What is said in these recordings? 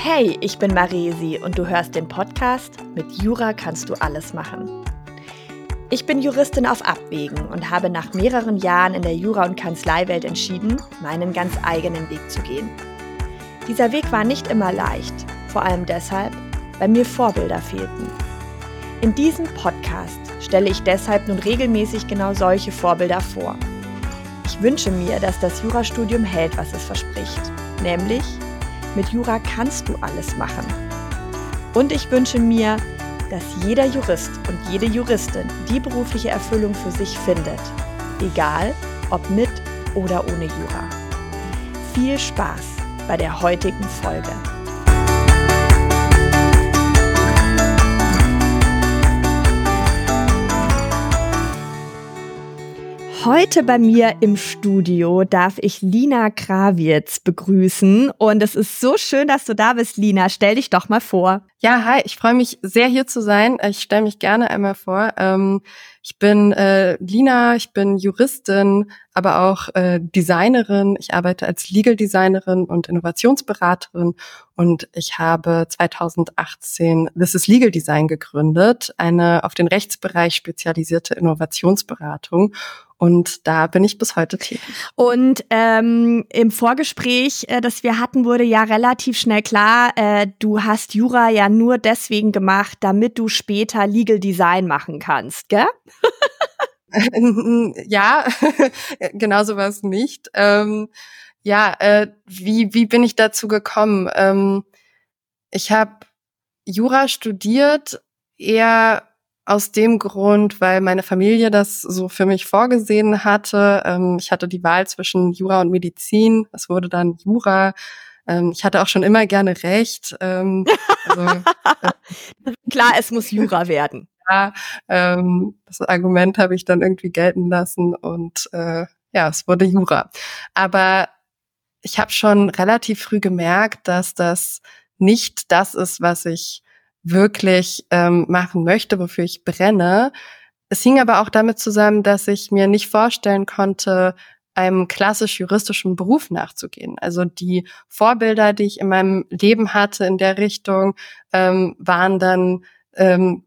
Hey, ich bin Maresi und du hörst den Podcast Mit Jura kannst du alles machen. Ich bin Juristin auf Abwägen und habe nach mehreren Jahren in der Jura- und Kanzleiwelt entschieden, meinen ganz eigenen Weg zu gehen. Dieser Weg war nicht immer leicht, vor allem deshalb, weil mir Vorbilder fehlten. In diesem Podcast stelle ich deshalb nun regelmäßig genau solche Vorbilder vor. Ich wünsche mir, dass das Jurastudium hält, was es verspricht, nämlich mit Jura kannst du alles machen. Und ich wünsche mir, dass jeder Jurist und jede Juristin die berufliche Erfüllung für sich findet, egal ob mit oder ohne Jura. Viel Spaß bei der heutigen Folge. Heute bei mir im Studio darf ich Lina Krawitz begrüßen. Und es ist so schön, dass du da bist, Lina. Stell dich doch mal vor. Ja, hi, ich freue mich sehr hier zu sein. Ich stelle mich gerne einmal vor. Ähm, ich bin äh, Lina, ich bin Juristin, aber auch äh, Designerin. Ich arbeite als Legal Designerin und Innovationsberaterin und ich habe 2018 This is Legal Design gegründet, eine auf den Rechtsbereich spezialisierte Innovationsberatung. Und da bin ich bis heute tätig. Und ähm, im Vorgespräch, äh, das wir hatten, wurde ja relativ schnell klar, äh, du hast Jura ja nur deswegen gemacht, damit du später Legal Design machen kannst, gell? ja, genau so war es nicht. Ähm, ja, äh, wie, wie bin ich dazu gekommen? Ähm, ich habe Jura studiert, eher aus dem Grund, weil meine Familie das so für mich vorgesehen hatte. Ähm, ich hatte die Wahl zwischen Jura und Medizin. Es wurde dann Jura. Ähm, ich hatte auch schon immer gerne Recht. Ähm, also, äh, Klar, es muss Jura werden. Ja, ähm, das Argument habe ich dann irgendwie gelten lassen und äh, ja, es wurde Jura. Aber ich habe schon relativ früh gemerkt, dass das nicht das ist, was ich wirklich ähm, machen möchte, wofür ich brenne. Es hing aber auch damit zusammen, dass ich mir nicht vorstellen konnte, einem klassisch juristischen Beruf nachzugehen. Also die Vorbilder, die ich in meinem Leben hatte in der Richtung, ähm, waren dann ähm,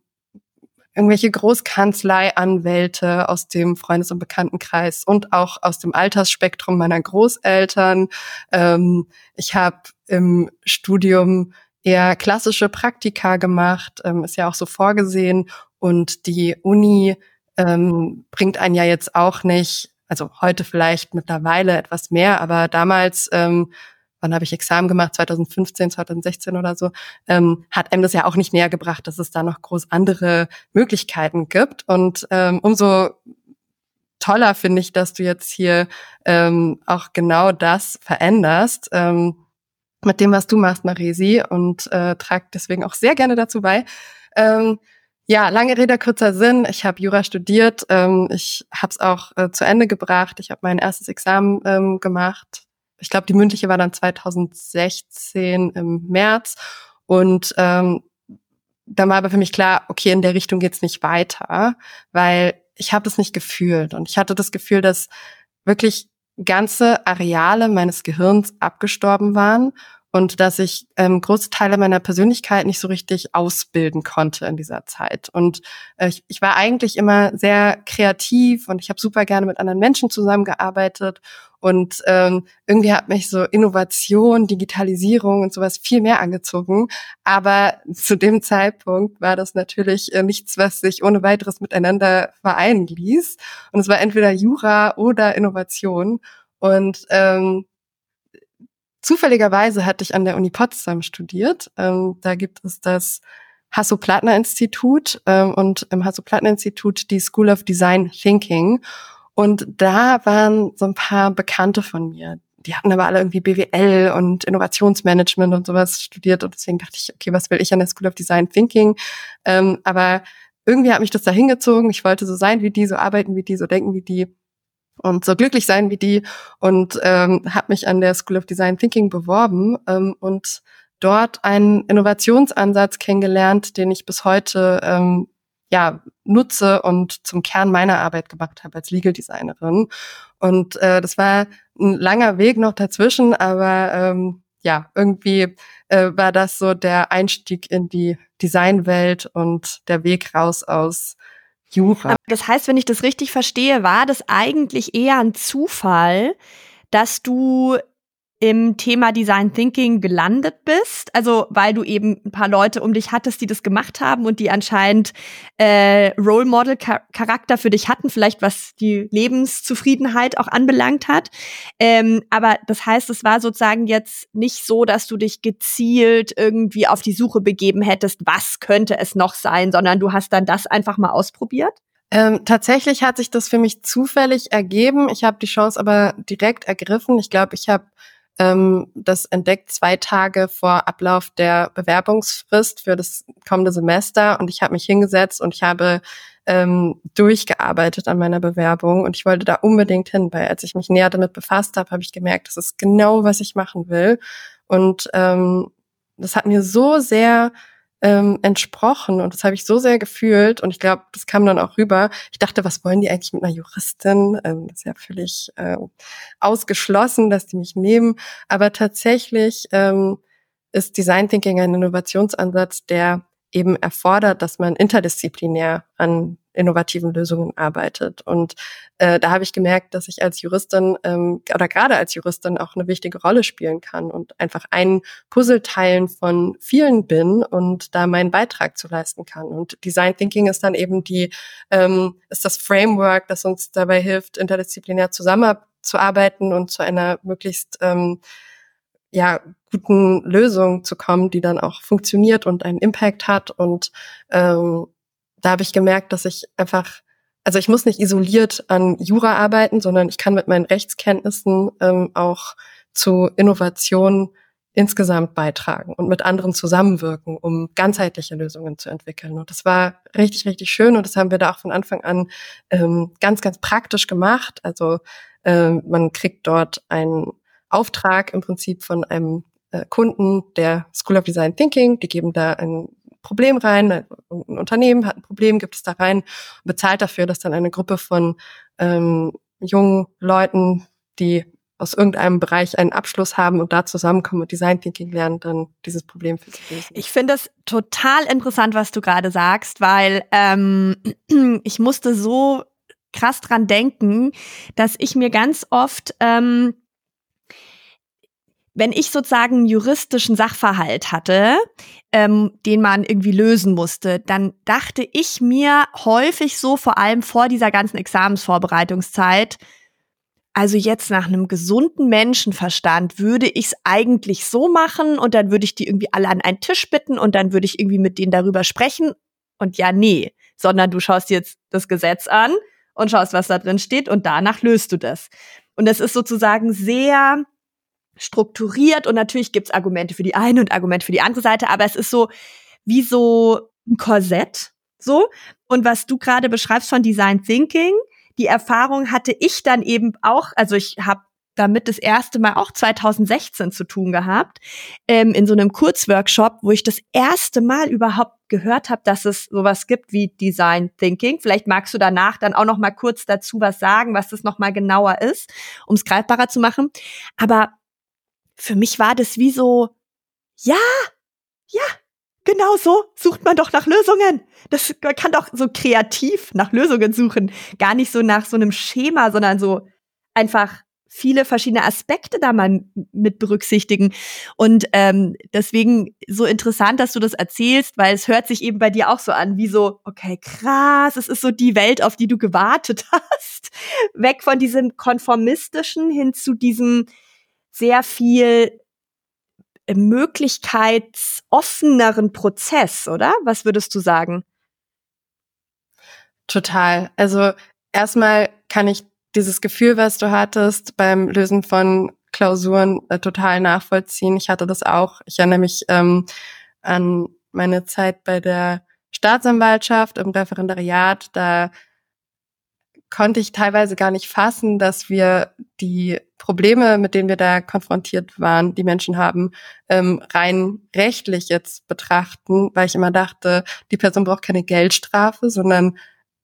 irgendwelche Großkanzleianwälte aus dem Freundes- und Bekanntenkreis und auch aus dem Altersspektrum meiner Großeltern. Ähm, ich habe im Studium eher klassische Praktika gemacht, ähm, ist ja auch so vorgesehen. Und die Uni ähm, bringt einen ja jetzt auch nicht, also heute vielleicht mittlerweile etwas mehr, aber damals, ähm, wann habe ich Examen gemacht, 2015, 2016 oder so, ähm, hat einem das ja auch nicht näher gebracht, dass es da noch groß andere Möglichkeiten gibt. Und ähm, umso toller finde ich, dass du jetzt hier ähm, auch genau das veränderst. Ähm, mit dem, was du machst, Maresi, und äh, tragt deswegen auch sehr gerne dazu bei. Ähm, ja, lange Rede, kurzer Sinn. Ich habe Jura studiert. Ähm, ich habe es auch äh, zu Ende gebracht. Ich habe mein erstes Examen ähm, gemacht. Ich glaube, die mündliche war dann 2016 im März. Und ähm, dann war aber für mich klar, okay, in der Richtung geht's nicht weiter, weil ich habe das nicht gefühlt. Und ich hatte das Gefühl, dass wirklich ganze Areale meines Gehirns abgestorben waren und dass ich ähm, große Teile meiner Persönlichkeit nicht so richtig ausbilden konnte in dieser Zeit. Und äh, ich, ich war eigentlich immer sehr kreativ und ich habe super gerne mit anderen Menschen zusammengearbeitet. Und ähm, irgendwie hat mich so Innovation, Digitalisierung und sowas viel mehr angezogen. Aber zu dem Zeitpunkt war das natürlich äh, nichts, was sich ohne weiteres miteinander vereinen ließ. Und es war entweder Jura oder Innovation. Und ähm, Zufälligerweise hatte ich an der Uni Potsdam studiert. Ähm, da gibt es das Hasso-Plattner-Institut ähm, und im Hasso-Plattner-Institut die School of Design Thinking. Und da waren so ein paar Bekannte von mir. Die hatten aber alle irgendwie BWL und Innovationsmanagement und sowas studiert. Und deswegen dachte ich, okay, was will ich an der School of Design Thinking? Ähm, aber irgendwie hat mich das da hingezogen. Ich wollte so sein wie die, so arbeiten wie die, so denken wie die und so glücklich sein wie die und ähm, habe mich an der School of Design Thinking beworben ähm, und dort einen Innovationsansatz kennengelernt, den ich bis heute ähm, ja nutze und zum Kern meiner Arbeit gemacht habe als Legal Designerin. Und äh, das war ein langer Weg noch dazwischen, aber ähm, ja, irgendwie äh, war das so der Einstieg in die Designwelt und der Weg raus aus Jura. Das heißt, wenn ich das richtig verstehe, war das eigentlich eher ein Zufall, dass du im Thema Design Thinking gelandet bist, also weil du eben ein paar Leute um dich hattest, die das gemacht haben und die anscheinend äh, Role Model Charakter für dich hatten, vielleicht was die Lebenszufriedenheit auch anbelangt hat. Ähm, aber das heißt, es war sozusagen jetzt nicht so, dass du dich gezielt irgendwie auf die Suche begeben hättest, was könnte es noch sein, sondern du hast dann das einfach mal ausprobiert. Ähm, tatsächlich hat sich das für mich zufällig ergeben. Ich habe die Chance aber direkt ergriffen. Ich glaube, ich habe ähm, das entdeckt zwei Tage vor Ablauf der Bewerbungsfrist für das kommende Semester und ich habe mich hingesetzt und ich habe ähm, durchgearbeitet an meiner Bewerbung und ich wollte da unbedingt hin, weil als ich mich näher damit befasst habe, habe ich gemerkt, das ist genau, was ich machen will. Und ähm, das hat mir so sehr ähm, entsprochen und das habe ich so sehr gefühlt und ich glaube, das kam dann auch rüber. Ich dachte, was wollen die eigentlich mit einer Juristin? Ähm, das ist ja völlig äh, ausgeschlossen, dass die mich nehmen. Aber tatsächlich ähm, ist Design Thinking ein Innovationsansatz, der eben erfordert, dass man interdisziplinär an innovativen Lösungen arbeitet. Und äh, da habe ich gemerkt, dass ich als Juristin ähm, oder gerade als Juristin auch eine wichtige Rolle spielen kann und einfach ein Puzzleteilen von vielen bin und da meinen Beitrag zu leisten kann. Und Design Thinking ist dann eben die, ähm, ist das Framework, das uns dabei hilft, interdisziplinär zusammenzuarbeiten und zu einer möglichst ähm, ja, guten Lösung zu kommen, die dann auch funktioniert und einen Impact hat und ähm, da habe ich gemerkt, dass ich einfach, also ich muss nicht isoliert an Jura arbeiten, sondern ich kann mit meinen Rechtskenntnissen ähm, auch zu Innovationen insgesamt beitragen und mit anderen zusammenwirken, um ganzheitliche Lösungen zu entwickeln. Und das war richtig, richtig schön und das haben wir da auch von Anfang an ähm, ganz, ganz praktisch gemacht. Also ähm, man kriegt dort einen Auftrag im Prinzip von einem äh, Kunden der School of Design Thinking. Die geben da ein Problem rein, ein Unternehmen hat ein Problem, gibt es da rein bezahlt dafür, dass dann eine Gruppe von ähm, jungen Leuten, die aus irgendeinem Bereich einen Abschluss haben und da zusammenkommen und Design Thinking lernen, dann dieses Problem für sich lösen. Ich finde es total interessant, was du gerade sagst, weil ähm, ich musste so krass dran denken, dass ich mir ganz oft ähm, wenn ich sozusagen einen juristischen Sachverhalt hatte, ähm, den man irgendwie lösen musste, dann dachte ich mir häufig so, vor allem vor dieser ganzen Examensvorbereitungszeit, also jetzt nach einem gesunden Menschenverstand würde ich es eigentlich so machen und dann würde ich die irgendwie alle an einen Tisch bitten und dann würde ich irgendwie mit denen darüber sprechen. Und ja, nee, sondern du schaust jetzt das Gesetz an und schaust, was da drin steht und danach löst du das. Und das ist sozusagen sehr strukturiert und natürlich gibt's Argumente für die eine und Argumente für die andere Seite, aber es ist so wie so ein Korsett, so. Und was du gerade beschreibst von Design Thinking, die Erfahrung hatte ich dann eben auch, also ich habe damit das erste Mal auch 2016 zu tun gehabt, ähm, in so einem Kurzworkshop, wo ich das erste Mal überhaupt gehört habe, dass es sowas gibt wie Design Thinking. Vielleicht magst du danach dann auch noch mal kurz dazu was sagen, was das noch mal genauer ist, um es greifbarer zu machen. Aber für mich war das wie so, ja, ja, genau so sucht man doch nach Lösungen. Das, man kann doch so kreativ nach Lösungen suchen. Gar nicht so nach so einem Schema, sondern so einfach viele verschiedene Aspekte da mal mit berücksichtigen. Und ähm, deswegen so interessant, dass du das erzählst, weil es hört sich eben bei dir auch so an, wie so, okay, krass, es ist so die Welt, auf die du gewartet hast. Weg von diesem konformistischen hin zu diesem, sehr viel äh, möglichkeitsoffeneren Prozess, oder? Was würdest du sagen? Total. Also erstmal kann ich dieses Gefühl, was du hattest beim Lösen von Klausuren, äh, total nachvollziehen. Ich hatte das auch. Ich erinnere mich ähm, an meine Zeit bei der Staatsanwaltschaft im Referendariat. Da konnte ich teilweise gar nicht fassen, dass wir die Probleme, mit denen wir da konfrontiert waren, die Menschen haben, ähm, rein rechtlich jetzt betrachten, weil ich immer dachte, die Person braucht keine Geldstrafe, sondern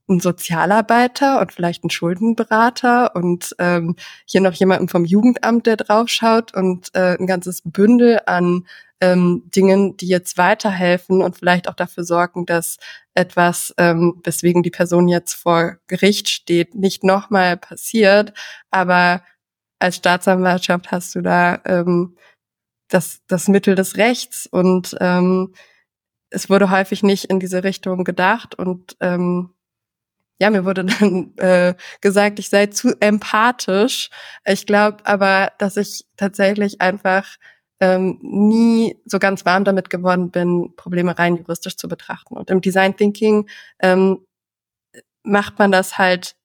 ein Sozialarbeiter und vielleicht ein Schuldenberater und ähm, hier noch jemanden vom Jugendamt, der draufschaut und äh, ein ganzes Bündel an ähm, Dingen, die jetzt weiterhelfen und vielleicht auch dafür sorgen, dass etwas, ähm, weswegen die Person jetzt vor Gericht steht, nicht nochmal passiert. Aber als Staatsanwaltschaft hast du da ähm, das, das Mittel des Rechts und ähm, es wurde häufig nicht in diese Richtung gedacht und ähm, ja, mir wurde dann äh, gesagt, ich sei zu empathisch. Ich glaube aber, dass ich tatsächlich einfach ähm, nie so ganz warm damit geworden bin, Probleme rein juristisch zu betrachten. Und im Design Thinking ähm, macht man das halt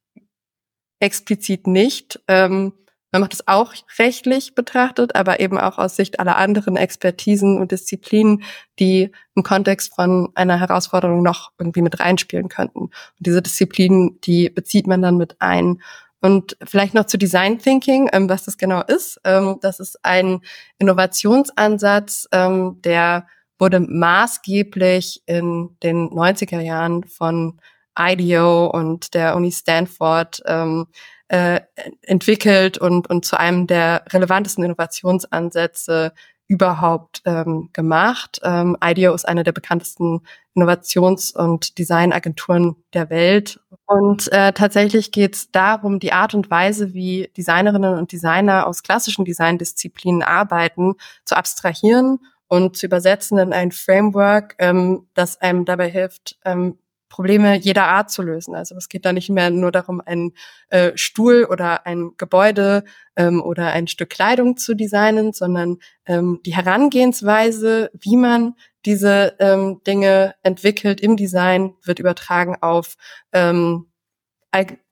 explizit nicht. Ähm, man macht es auch rechtlich betrachtet, aber eben auch aus Sicht aller anderen Expertisen und Disziplinen, die im Kontext von einer Herausforderung noch irgendwie mit reinspielen könnten. Und diese Disziplinen, die bezieht man dann mit ein. Und vielleicht noch zu Design Thinking, ähm, was das genau ist. Ähm, das ist ein Innovationsansatz, ähm, der wurde maßgeblich in den 90er Jahren von IDEO und der Uni Stanford ähm, äh, entwickelt und, und zu einem der relevantesten Innovationsansätze überhaupt ähm, gemacht. Ähm, IDEO ist eine der bekanntesten Innovations- und Designagenturen der Welt. Und äh, tatsächlich geht es darum, die Art und Weise, wie Designerinnen und Designer aus klassischen Designdisziplinen arbeiten, zu abstrahieren und zu übersetzen in ein Framework, ähm, das einem dabei hilft, ähm, Probleme jeder Art zu lösen. Also es geht da nicht mehr nur darum, einen äh, Stuhl oder ein Gebäude ähm, oder ein Stück Kleidung zu designen, sondern ähm, die Herangehensweise, wie man diese ähm, Dinge entwickelt im Design, wird übertragen auf ähm,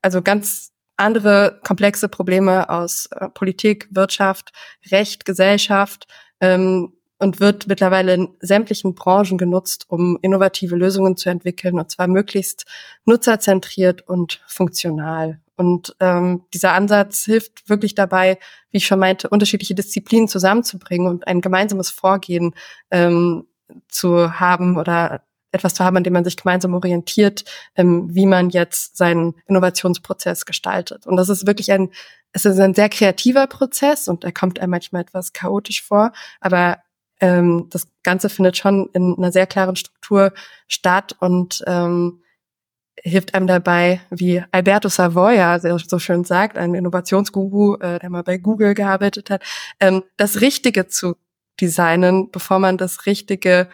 also ganz andere komplexe Probleme aus äh, Politik, Wirtschaft, Recht, Gesellschaft. Ähm, und wird mittlerweile in sämtlichen Branchen genutzt, um innovative Lösungen zu entwickeln, und zwar möglichst nutzerzentriert und funktional. Und ähm, dieser Ansatz hilft wirklich dabei, wie ich schon meinte, unterschiedliche Disziplinen zusammenzubringen und ein gemeinsames Vorgehen ähm, zu haben oder etwas zu haben, an dem man sich gemeinsam orientiert, ähm, wie man jetzt seinen Innovationsprozess gestaltet. Und das ist wirklich ein, es ist ein sehr kreativer Prozess und er kommt einem manchmal etwas chaotisch vor, aber ähm, das Ganze findet schon in einer sehr klaren Struktur statt und ähm, hilft einem dabei, wie Alberto Savoia so schön sagt, ein Innovationsguru, äh, der mal bei Google gearbeitet hat, ähm, das Richtige zu designen, bevor man das Richtige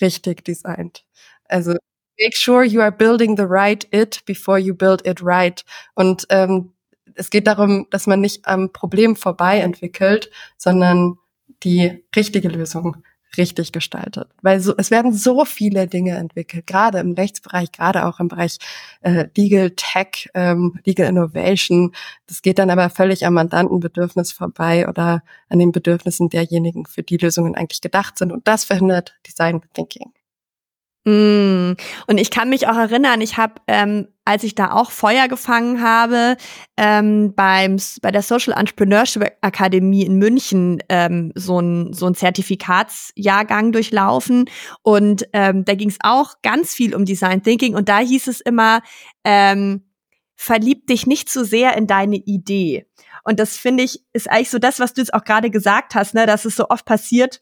richtig designt. Also make sure you are building the right it before you build it right. Und ähm, es geht darum, dass man nicht am Problem vorbei entwickelt, sondern die richtige Lösung richtig gestaltet. Weil so, es werden so viele Dinge entwickelt, gerade im Rechtsbereich, gerade auch im Bereich äh, Legal Tech, ähm, Legal Innovation. Das geht dann aber völlig am Mandantenbedürfnis vorbei oder an den Bedürfnissen derjenigen, für die Lösungen eigentlich gedacht sind. Und das verhindert Design Thinking. Mm. Und ich kann mich auch erinnern, ich habe, ähm, als ich da auch Feuer gefangen habe, ähm, beim, bei der Social Entrepreneurship Akademie in München ähm, so ein so Zertifikatsjahrgang durchlaufen. Und ähm, da ging es auch ganz viel um Design Thinking. Und da hieß es immer, ähm, verlieb dich nicht zu sehr in deine Idee. Und das finde ich, ist eigentlich so das, was du jetzt auch gerade gesagt hast, ne, dass es so oft passiert,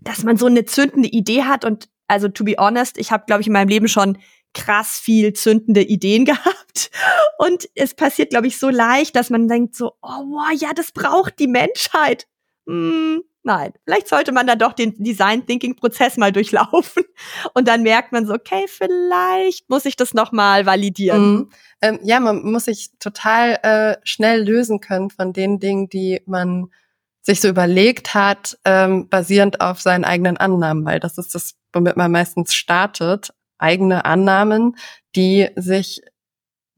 dass man so eine zündende Idee hat und also to be honest, ich habe, glaube ich, in meinem Leben schon krass viel zündende Ideen gehabt. Und es passiert, glaube ich, so leicht, dass man denkt so, oh wow, ja, das braucht die Menschheit. Hm, nein, vielleicht sollte man dann doch den Design Thinking Prozess mal durchlaufen und dann merkt man so, okay, vielleicht muss ich das noch mal validieren. Mhm. Ähm, ja, man muss sich total äh, schnell lösen können von den Dingen, die man sich so überlegt hat, ähm, basierend auf seinen eigenen Annahmen, weil das ist das, womit man meistens startet, eigene Annahmen, die sich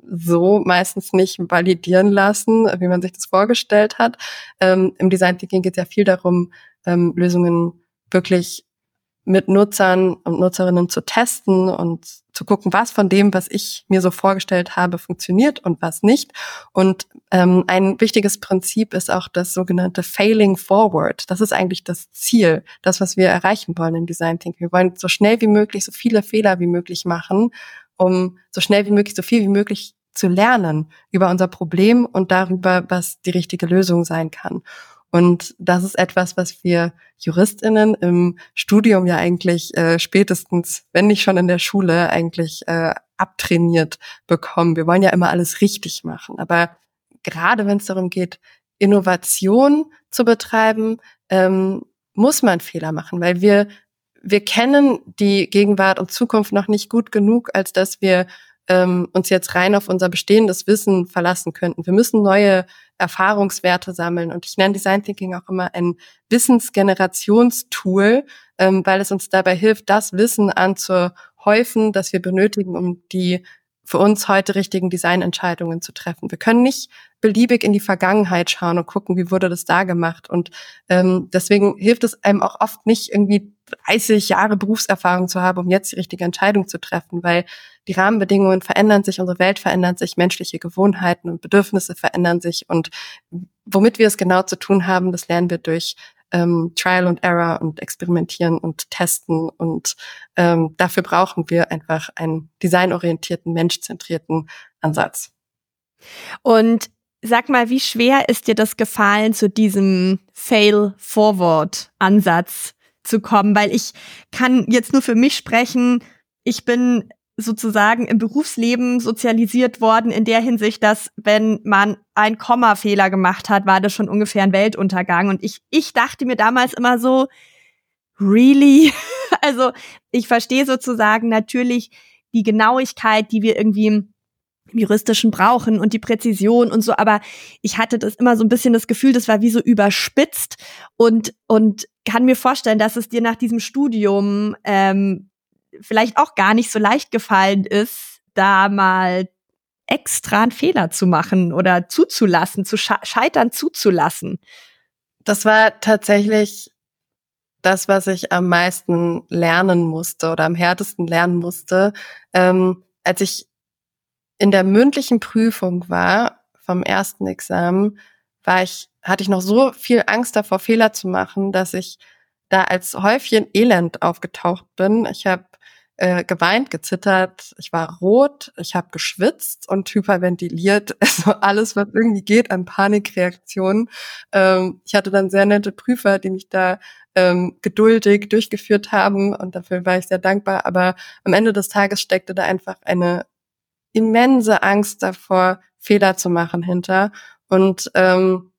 so meistens nicht validieren lassen, wie man sich das vorgestellt hat. Ähm, Im Design Thinking geht es ja viel darum, ähm, Lösungen wirklich mit Nutzern und Nutzerinnen zu testen und zu gucken, was von dem, was ich mir so vorgestellt habe, funktioniert und was nicht. Und ähm, ein wichtiges Prinzip ist auch das sogenannte Failing Forward. Das ist eigentlich das Ziel, das, was wir erreichen wollen im Design Thinking. Wir wollen so schnell wie möglich, so viele Fehler wie möglich machen, um so schnell wie möglich, so viel wie möglich zu lernen über unser Problem und darüber, was die richtige Lösung sein kann. Und das ist etwas, was wir Juristinnen im Studium ja eigentlich äh, spätestens, wenn nicht schon in der Schule, eigentlich äh, abtrainiert bekommen. Wir wollen ja immer alles richtig machen. Aber gerade wenn es darum geht, Innovation zu betreiben, ähm, muss man Fehler machen, weil wir wir kennen die Gegenwart und Zukunft noch nicht gut genug, als dass wir ähm, uns jetzt rein auf unser bestehendes Wissen verlassen könnten. Wir müssen neue Erfahrungswerte sammeln. Und ich nenne Design Thinking auch immer ein Wissensgenerationstool, ähm, weil es uns dabei hilft, das Wissen anzuhäufen, das wir benötigen, um die für uns heute richtigen Designentscheidungen zu treffen. Wir können nicht beliebig in die Vergangenheit schauen und gucken, wie wurde das da gemacht. Und ähm, deswegen hilft es einem auch oft nicht, irgendwie 30 Jahre Berufserfahrung zu haben, um jetzt die richtige Entscheidung zu treffen, weil die Rahmenbedingungen verändern sich, unsere Welt verändert sich, menschliche Gewohnheiten und Bedürfnisse verändern sich. Und womit wir es genau zu tun haben, das lernen wir durch ähm, Trial and Error und Experimentieren und Testen. Und ähm, dafür brauchen wir einfach einen designorientierten, menschzentrierten Ansatz. Und sag mal, wie schwer ist dir das gefallen, zu diesem Fail-Forward-Ansatz zu kommen? Weil ich kann jetzt nur für mich sprechen. Ich bin sozusagen im Berufsleben sozialisiert worden in der Hinsicht, dass wenn man ein Kommafehler gemacht hat, war das schon ungefähr ein Weltuntergang. Und ich, ich dachte mir damals immer so, really? also ich verstehe sozusagen natürlich die Genauigkeit, die wir irgendwie juristischen brauchen und die Präzision und so, aber ich hatte das immer so ein bisschen das Gefühl, das war wie so überspitzt und und kann mir vorstellen, dass es dir nach diesem Studium ähm, vielleicht auch gar nicht so leicht gefallen ist, da mal extra einen Fehler zu machen oder zuzulassen, zu scheitern zuzulassen. Das war tatsächlich das, was ich am meisten lernen musste oder am härtesten lernen musste. Ähm, als ich in der mündlichen Prüfung war vom ersten Examen, war ich, hatte ich noch so viel Angst davor, Fehler zu machen, dass ich da als Häufchen Elend aufgetaucht bin. Ich habe äh, geweint, gezittert, ich war rot, ich habe geschwitzt und hyperventiliert, also alles, was irgendwie geht an Panikreaktionen. Ähm, ich hatte dann sehr nette Prüfer, die mich da ähm, geduldig durchgeführt haben und dafür war ich sehr dankbar. Aber am Ende des Tages steckte da einfach eine immense Angst davor, Fehler zu machen hinter. Und ähm,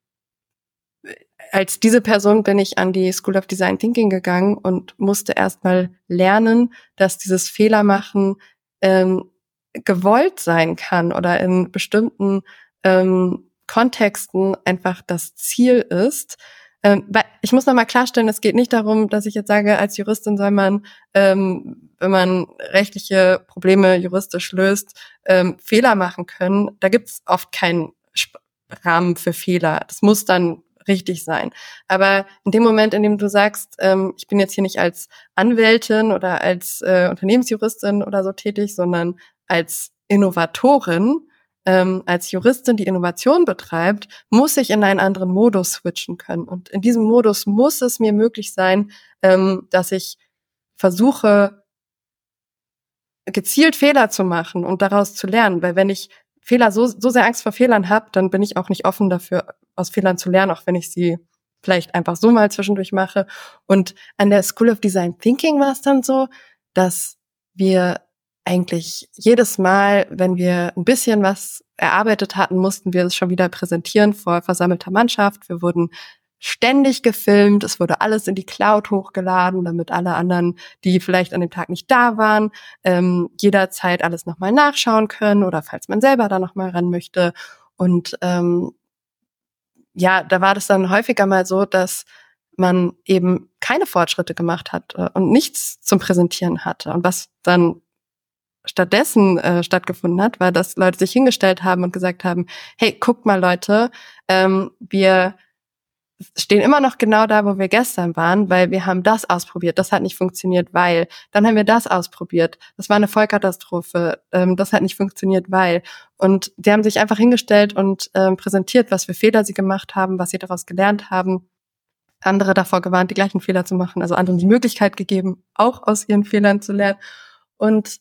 als diese Person bin ich an die School of Design Thinking gegangen und musste erstmal lernen, dass dieses Fehlermachen ähm, gewollt sein kann oder in bestimmten ähm, Kontexten einfach das Ziel ist. Ähm, ich muss nochmal klarstellen, es geht nicht darum, dass ich jetzt sage, als Juristin soll man, ähm, wenn man rechtliche Probleme juristisch löst, ähm, Fehler machen können. Da gibt es oft keinen Rahmen für Fehler. Das muss dann richtig sein. Aber in dem Moment, in dem du sagst, ähm, ich bin jetzt hier nicht als Anwältin oder als äh, Unternehmensjuristin oder so tätig, sondern als Innovatorin, ähm, als Juristin, die Innovation betreibt, muss ich in einen anderen Modus switchen können. Und in diesem Modus muss es mir möglich sein, ähm, dass ich versuche, gezielt Fehler zu machen und daraus zu lernen. Weil wenn ich Fehler so, so sehr Angst vor Fehlern habe, dann bin ich auch nicht offen dafür, aus Fehlern zu lernen, auch wenn ich sie vielleicht einfach so mal zwischendurch mache. Und an der School of Design Thinking war es dann so, dass wir eigentlich jedes Mal, wenn wir ein bisschen was erarbeitet hatten, mussten wir es schon wieder präsentieren vor versammelter Mannschaft. Wir wurden ständig gefilmt. Es wurde alles in die Cloud hochgeladen, damit alle anderen, die vielleicht an dem Tag nicht da waren, ähm, jederzeit alles nochmal nachschauen können oder falls man selber da nochmal ran möchte. Und ähm, ja, da war das dann häufiger mal so, dass man eben keine Fortschritte gemacht hat äh, und nichts zum Präsentieren hatte. Und was dann stattdessen äh, stattgefunden hat, war, dass Leute sich hingestellt haben und gesagt haben, hey, guckt mal Leute, ähm, wir stehen immer noch genau da, wo wir gestern waren, weil wir haben das ausprobiert, das hat nicht funktioniert, weil. Dann haben wir das ausprobiert, das war eine Vollkatastrophe, ähm, das hat nicht funktioniert, weil. Und die haben sich einfach hingestellt und ähm, präsentiert, was für Fehler sie gemacht haben, was sie daraus gelernt haben. Andere davor gewarnt, die gleichen Fehler zu machen, also anderen die Möglichkeit gegeben, auch aus ihren Fehlern zu lernen. Und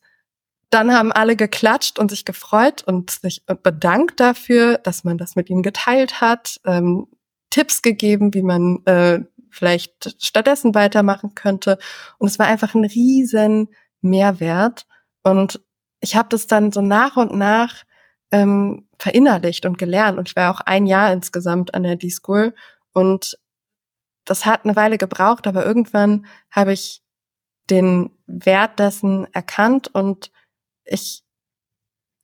dann haben alle geklatscht und sich gefreut und sich bedankt dafür, dass man das mit ihnen geteilt hat, ähm, Tipps gegeben, wie man äh, vielleicht stattdessen weitermachen könnte. Und es war einfach ein riesen Mehrwert. Und ich habe das dann so nach und nach ähm, verinnerlicht und gelernt. Und ich war auch ein Jahr insgesamt an der D-School. Und das hat eine Weile gebraucht, aber irgendwann habe ich den Wert dessen erkannt und ich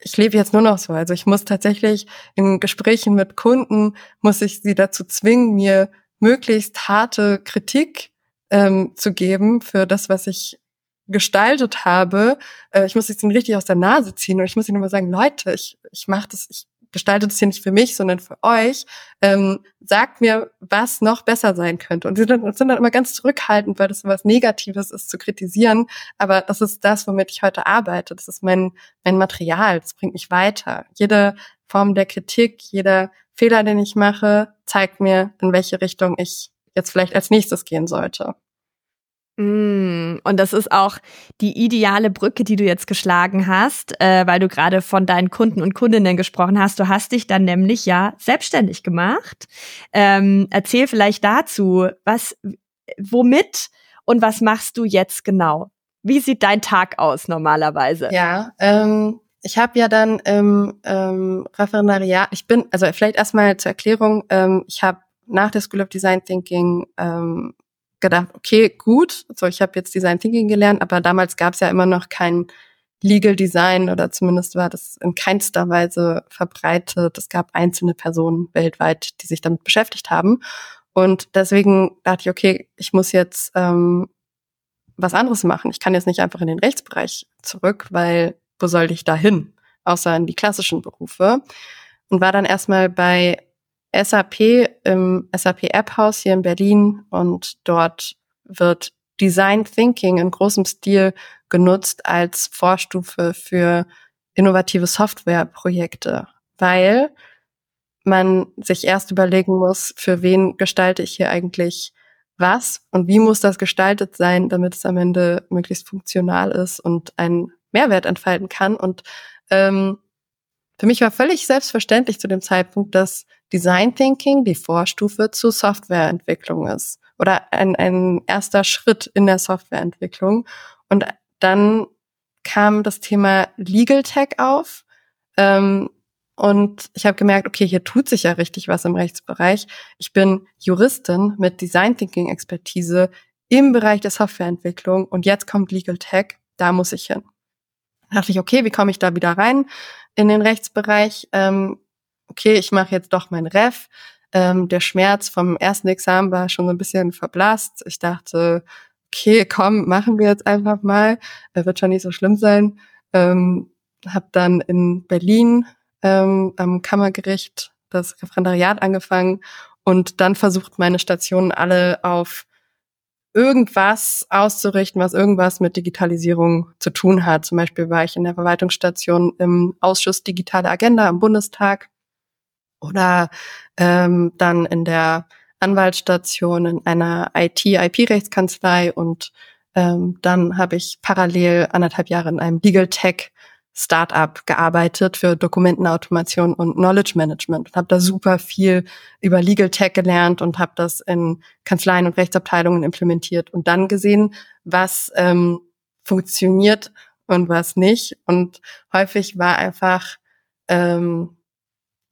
ich lebe jetzt nur noch so. Also ich muss tatsächlich in Gesprächen mit Kunden, muss ich sie dazu zwingen, mir möglichst harte Kritik ähm, zu geben für das, was ich gestaltet habe. Äh, ich muss es ihnen richtig aus der Nase ziehen und ich muss ihnen immer sagen, Leute, ich, ich mache das, ich gestalte das hier nicht für mich, sondern für euch. Ähm, sagt mir, was noch besser sein könnte. Und sie sind, sind dann immer ganz zurückhaltend, weil das was Negatives ist zu kritisieren. Aber das ist das, womit ich heute arbeite. Das ist mein, mein Material. Das bringt mich weiter. Jede Form der Kritik, jeder Fehler, den ich mache, zeigt mir, in welche Richtung ich jetzt vielleicht als nächstes gehen sollte. Mm, und das ist auch die ideale Brücke, die du jetzt geschlagen hast, äh, weil du gerade von deinen Kunden und Kundinnen gesprochen hast. Du hast dich dann nämlich ja selbstständig gemacht. Ähm, erzähl vielleicht dazu, was, womit und was machst du jetzt genau? Wie sieht dein Tag aus normalerweise? Ja, ähm, ich habe ja dann im ähm, Referendariat, ich bin, also vielleicht erstmal zur Erklärung, ähm, ich habe nach der School of Design Thinking ähm, gedacht, okay, gut, so ich habe jetzt Design Thinking gelernt, aber damals gab es ja immer noch kein Legal Design oder zumindest war das in keinster Weise verbreitet. Es gab einzelne Personen weltweit, die sich damit beschäftigt haben. Und deswegen dachte ich, okay, ich muss jetzt ähm, was anderes machen. Ich kann jetzt nicht einfach in den Rechtsbereich zurück, weil wo soll ich da hin? Außer in die klassischen Berufe. Und war dann erstmal bei SAP im SAP App House hier in Berlin und dort wird Design Thinking in großem Stil genutzt als Vorstufe für innovative Softwareprojekte, weil man sich erst überlegen muss, für wen gestalte ich hier eigentlich was und wie muss das gestaltet sein, damit es am Ende möglichst funktional ist und einen Mehrwert entfalten kann. Und ähm, für mich war völlig selbstverständlich zu dem Zeitpunkt, dass Design Thinking die Vorstufe zur Softwareentwicklung ist oder ein, ein erster Schritt in der Softwareentwicklung. Und dann kam das Thema Legal Tech auf. Ähm, und ich habe gemerkt, okay, hier tut sich ja richtig was im Rechtsbereich. Ich bin Juristin mit Design Thinking Expertise im Bereich der Softwareentwicklung und jetzt kommt Legal Tech, da muss ich hin. Da dachte ich, okay, wie komme ich da wieder rein in den Rechtsbereich? Ähm, okay, ich mache jetzt doch mein Ref. Ähm, der Schmerz vom ersten Examen war schon so ein bisschen verblasst. Ich dachte, okay, komm, machen wir jetzt einfach mal. Äh, wird schon nicht so schlimm sein. Ähm, habe dann in Berlin ähm, am Kammergericht das Referendariat angefangen und dann versucht, meine Stationen alle auf irgendwas auszurichten, was irgendwas mit Digitalisierung zu tun hat. Zum Beispiel war ich in der Verwaltungsstation im Ausschuss Digitale Agenda am Bundestag oder ähm, dann in der Anwaltsstation in einer IT-IP-Rechtskanzlei und ähm, dann habe ich parallel anderthalb Jahre in einem Legal Tech Startup gearbeitet für Dokumentenautomation und Knowledge Management habe da super viel über Legal Tech gelernt und habe das in Kanzleien und Rechtsabteilungen implementiert und dann gesehen, was ähm, funktioniert und was nicht. Und häufig war einfach ähm,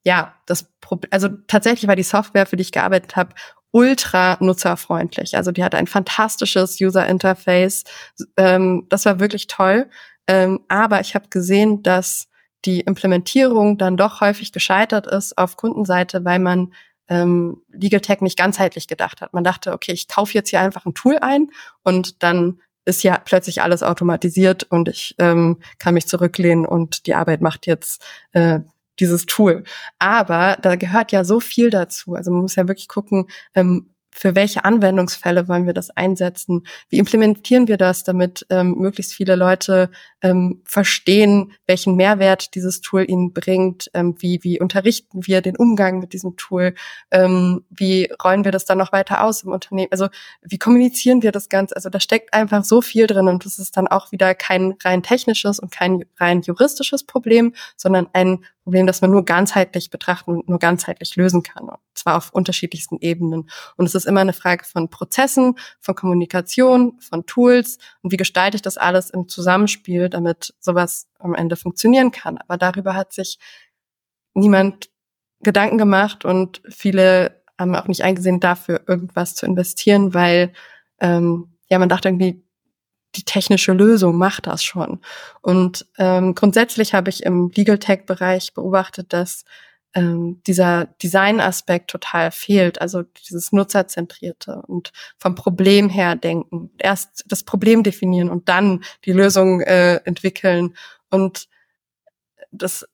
ja, das Problem, also tatsächlich war die Software, für die ich gearbeitet habe, ultra nutzerfreundlich. Also die hatte ein fantastisches User Interface. Ähm, das war wirklich toll. Ähm, aber ich habe gesehen, dass die Implementierung dann doch häufig gescheitert ist auf Kundenseite, weil man ähm, Legal Tech nicht ganzheitlich gedacht hat. Man dachte, okay, ich kaufe jetzt hier einfach ein Tool ein und dann ist ja plötzlich alles automatisiert und ich ähm, kann mich zurücklehnen und die Arbeit macht jetzt äh, dieses Tool. Aber da gehört ja so viel dazu. Also man muss ja wirklich gucken, ähm, für welche Anwendungsfälle wollen wir das einsetzen? Wie implementieren wir das, damit ähm, möglichst viele Leute ähm, verstehen, welchen Mehrwert dieses Tool ihnen bringt? Ähm, wie, wie unterrichten wir den Umgang mit diesem Tool? Ähm, wie rollen wir das dann noch weiter aus im Unternehmen? Also wie kommunizieren wir das Ganze? Also da steckt einfach so viel drin und das ist dann auch wieder kein rein technisches und kein rein juristisches Problem, sondern ein Problem, das man nur ganzheitlich betrachten und nur ganzheitlich lösen kann. Und zwar auf unterschiedlichsten Ebenen. Und es ist immer eine Frage von Prozessen, von Kommunikation, von Tools und wie gestalte ich das alles im Zusammenspiel, damit sowas am Ende funktionieren kann. Aber darüber hat sich niemand Gedanken gemacht und viele haben auch nicht eingesehen, dafür irgendwas zu investieren, weil ähm, ja man dachte irgendwie, die technische Lösung macht das schon. Und ähm, grundsätzlich habe ich im Legal Tech-Bereich beobachtet, dass ähm, dieser Design-Aspekt total fehlt, also dieses Nutzerzentrierte und vom Problem her denken. Erst das Problem definieren und dann die Lösung äh, entwickeln. Und das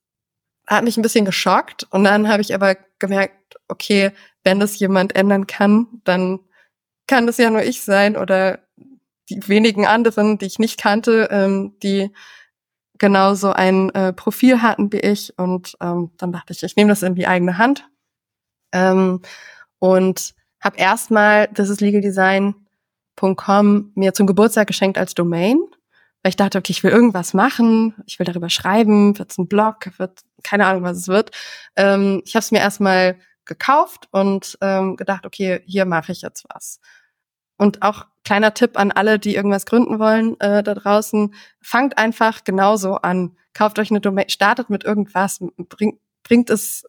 hat mich ein bisschen geschockt. Und dann habe ich aber gemerkt, okay, wenn das jemand ändern kann, dann kann das ja nur ich sein oder die wenigen anderen, die ich nicht kannte, ähm, die genauso ein äh, Profil hatten wie ich. Und ähm, dann dachte ich, ich nehme das in die eigene Hand ähm, und habe erstmal das ist legaldesign.com mir zum Geburtstag geschenkt als Domain, weil ich dachte, okay, ich will irgendwas machen, ich will darüber schreiben, wird es ein Blog, wird keine Ahnung, was es wird. Ähm, ich habe es mir erstmal gekauft und ähm, gedacht, okay, hier mache ich jetzt was. Und auch kleiner Tipp an alle, die irgendwas gründen wollen äh, da draußen, fangt einfach genauso an. Kauft euch eine Domain, startet mit irgendwas, bringt, bringt es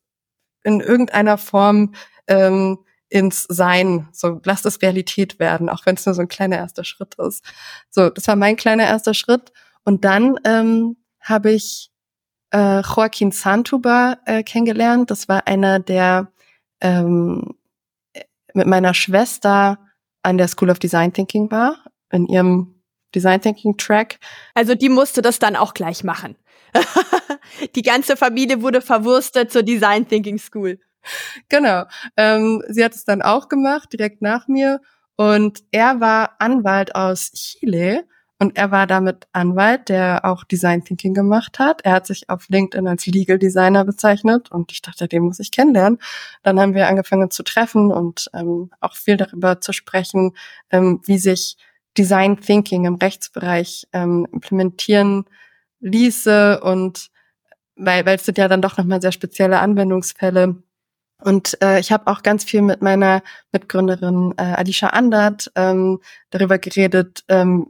in irgendeiner Form ähm, ins Sein. So lasst es Realität werden, auch wenn es nur so ein kleiner erster Schritt ist. So, das war mein kleiner erster Schritt. Und dann ähm, habe ich äh, Joaquin Santuba äh, kennengelernt. Das war einer, der ähm, mit meiner Schwester an der School of Design Thinking war, in ihrem Design Thinking Track. Also die musste das dann auch gleich machen. die ganze Familie wurde verwurstet zur Design Thinking School. Genau. Ähm, sie hat es dann auch gemacht, direkt nach mir. Und er war Anwalt aus Chile und er war damit Anwalt, der auch Design Thinking gemacht hat. Er hat sich auf LinkedIn als Legal Designer bezeichnet und ich dachte, den muss ich kennenlernen. Dann haben wir angefangen zu treffen und ähm, auch viel darüber zu sprechen, ähm, wie sich Design Thinking im Rechtsbereich ähm, implementieren ließe und weil, weil es sind ja dann doch nochmal sehr spezielle Anwendungsfälle. Und äh, ich habe auch ganz viel mit meiner Mitgründerin äh, Alicia Andert ähm, darüber geredet, ähm,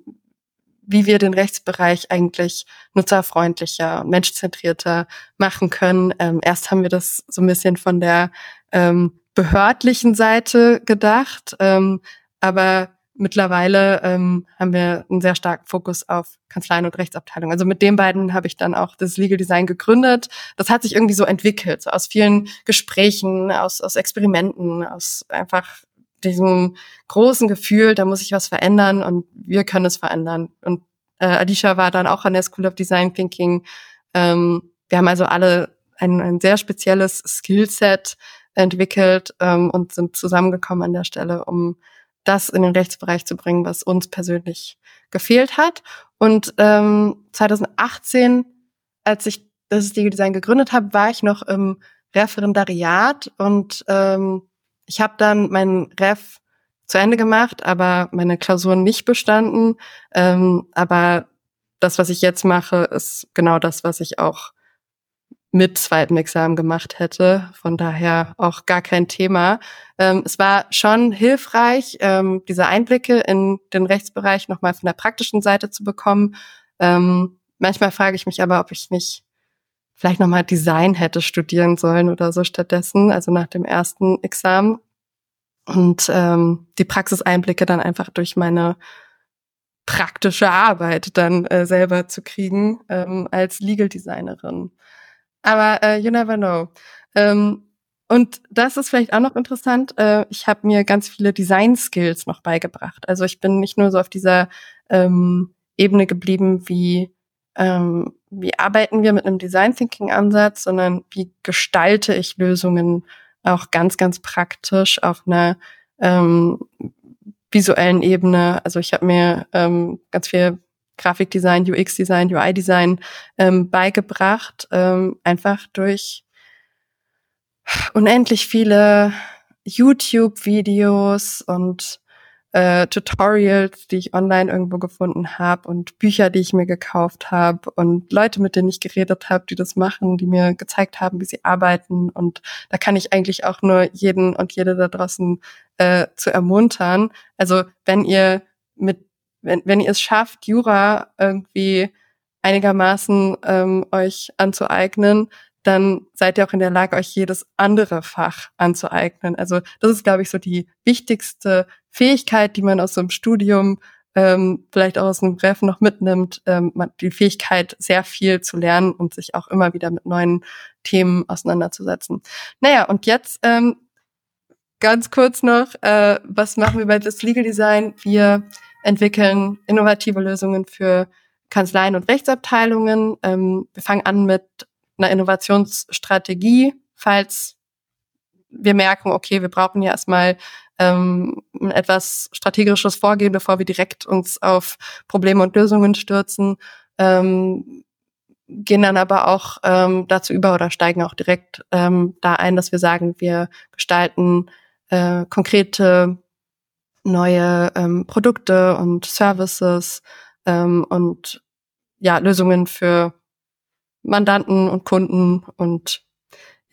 wie wir den Rechtsbereich eigentlich nutzerfreundlicher und menschzentrierter machen können. Ähm, erst haben wir das so ein bisschen von der ähm, behördlichen Seite gedacht, ähm, aber mittlerweile ähm, haben wir einen sehr starken Fokus auf Kanzleien und Rechtsabteilung. Also mit den beiden habe ich dann auch das Legal Design gegründet. Das hat sich irgendwie so entwickelt, so aus vielen Gesprächen, aus, aus Experimenten, aus einfach diesem großen Gefühl, da muss ich was verändern und wir können es verändern. Und äh, Alicia war dann auch an der School of Design Thinking. Ähm, wir haben also alle ein, ein sehr spezielles Skillset entwickelt ähm, und sind zusammengekommen an der Stelle, um das in den Rechtsbereich zu bringen, was uns persönlich gefehlt hat. Und ähm, 2018, als ich das Legal Design gegründet habe, war ich noch im Referendariat und ähm, ich habe dann meinen Ref zu Ende gemacht, aber meine Klausuren nicht bestanden. Ähm, aber das, was ich jetzt mache, ist genau das, was ich auch mit zweiten Examen gemacht hätte. Von daher auch gar kein Thema. Ähm, es war schon hilfreich, ähm, diese Einblicke in den Rechtsbereich nochmal von der praktischen Seite zu bekommen. Ähm, manchmal frage ich mich aber, ob ich nicht vielleicht nochmal Design hätte studieren sollen oder so stattdessen, also nach dem ersten Examen. Und ähm, die Praxiseinblicke dann einfach durch meine praktische Arbeit dann äh, selber zu kriegen ähm, als Legal Designerin. Aber äh, you never know. Ähm, und das ist vielleicht auch noch interessant. Äh, ich habe mir ganz viele Design Skills noch beigebracht. Also ich bin nicht nur so auf dieser ähm, Ebene geblieben, wie ähm, wie arbeiten wir mit einem Design Thinking Ansatz, sondern wie gestalte ich Lösungen auch ganz, ganz praktisch auf einer ähm, visuellen Ebene. Also ich habe mir ähm, ganz viel Grafikdesign, UX-Design, UI-Design ähm, beigebracht, ähm, einfach durch unendlich viele YouTube-Videos und äh, Tutorials, die ich online irgendwo gefunden habe und Bücher, die ich mir gekauft habe und Leute, mit denen ich geredet habe, die das machen, die mir gezeigt haben, wie sie arbeiten. Und da kann ich eigentlich auch nur jeden und jede da draußen äh, zu ermuntern. Also wenn ihr mit, wenn, wenn ihr es schafft, Jura irgendwie einigermaßen ähm, euch anzueignen, dann seid ihr auch in der Lage, euch jedes andere Fach anzueignen. Also das ist, glaube ich, so die wichtigste Fähigkeit, die man aus so einem Studium, ähm, vielleicht auch aus einem Ref noch mitnimmt, ähm, die Fähigkeit, sehr viel zu lernen und sich auch immer wieder mit neuen Themen auseinanderzusetzen. Naja, und jetzt ähm, ganz kurz noch, äh, was machen wir bei das Legal Design? Wir entwickeln innovative Lösungen für Kanzleien und Rechtsabteilungen. Ähm, wir fangen an mit einer Innovationsstrategie, falls wir merken, okay, wir brauchen ja erstmal ähm, ein etwas strategisches Vorgehen, bevor wir direkt uns auf Probleme und Lösungen stürzen, ähm, gehen dann aber auch ähm, dazu über oder steigen auch direkt ähm, da ein, dass wir sagen, wir gestalten äh, konkrete neue ähm, Produkte und Services ähm, und ja Lösungen für Mandanten und Kunden und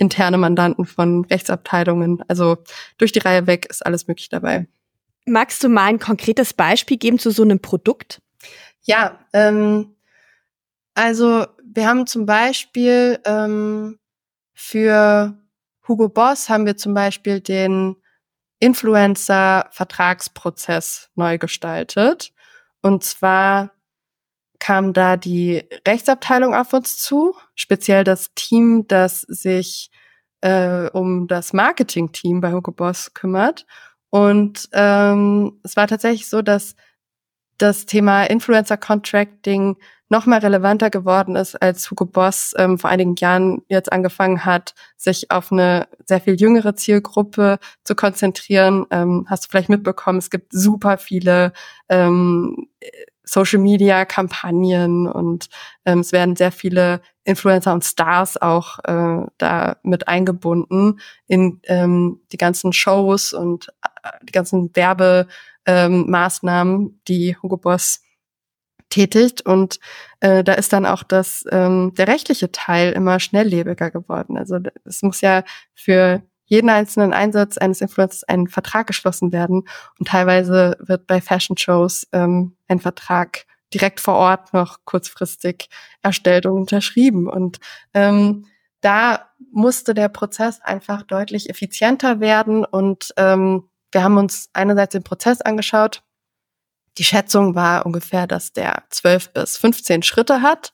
interne Mandanten von Rechtsabteilungen. Also durch die Reihe weg ist alles möglich dabei. Magst du mal ein konkretes Beispiel geben zu so einem Produkt? Ja, ähm, also wir haben zum Beispiel ähm, für Hugo Boss haben wir zum Beispiel den Influencer-Vertragsprozess neu gestaltet. Und zwar kam da die Rechtsabteilung auf uns zu, speziell das Team, das sich äh, um das Marketing-Team bei Hugo Boss kümmert. Und ähm, es war tatsächlich so, dass das Thema Influencer Contracting noch mal relevanter geworden ist, als Hugo Boss ähm, vor einigen Jahren jetzt angefangen hat, sich auf eine sehr viel jüngere Zielgruppe zu konzentrieren. Ähm, hast du vielleicht mitbekommen, es gibt super viele ähm, Social Media Kampagnen und ähm, es werden sehr viele Influencer und Stars auch äh, da mit eingebunden in ähm, die ganzen Shows und äh, die ganzen Werbemaßnahmen, ähm, die Hugo Boss tätigt und äh, da ist dann auch das ähm, der rechtliche Teil immer schnelllebiger geworden. Also es muss ja für jeden einzelnen Einsatz eines Influencers ein Vertrag geschlossen werden. Und teilweise wird bei Fashion Shows ähm, ein Vertrag direkt vor Ort noch kurzfristig erstellt und unterschrieben. Und ähm, da musste der Prozess einfach deutlich effizienter werden. Und ähm, wir haben uns einerseits den Prozess angeschaut. Die Schätzung war ungefähr, dass der 12 bis 15 Schritte hat.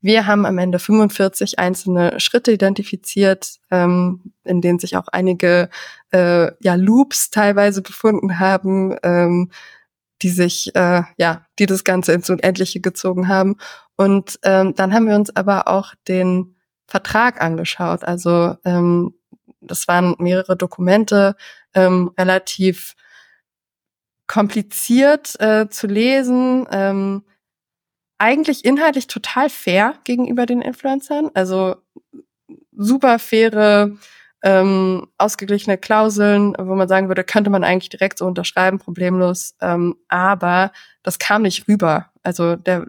Wir haben am Ende 45 einzelne Schritte identifiziert, ähm, in denen sich auch einige äh, ja, Loops teilweise befunden haben, ähm, die sich, äh, ja, die das Ganze ins Unendliche gezogen haben. Und ähm, dann haben wir uns aber auch den Vertrag angeschaut. Also ähm, das waren mehrere Dokumente, ähm, relativ kompliziert äh, zu lesen. Ähm, eigentlich inhaltlich total fair gegenüber den Influencern. Also super faire, ähm, ausgeglichene Klauseln, wo man sagen würde, könnte man eigentlich direkt so unterschreiben, problemlos. Ähm, aber das kam nicht rüber. Also der,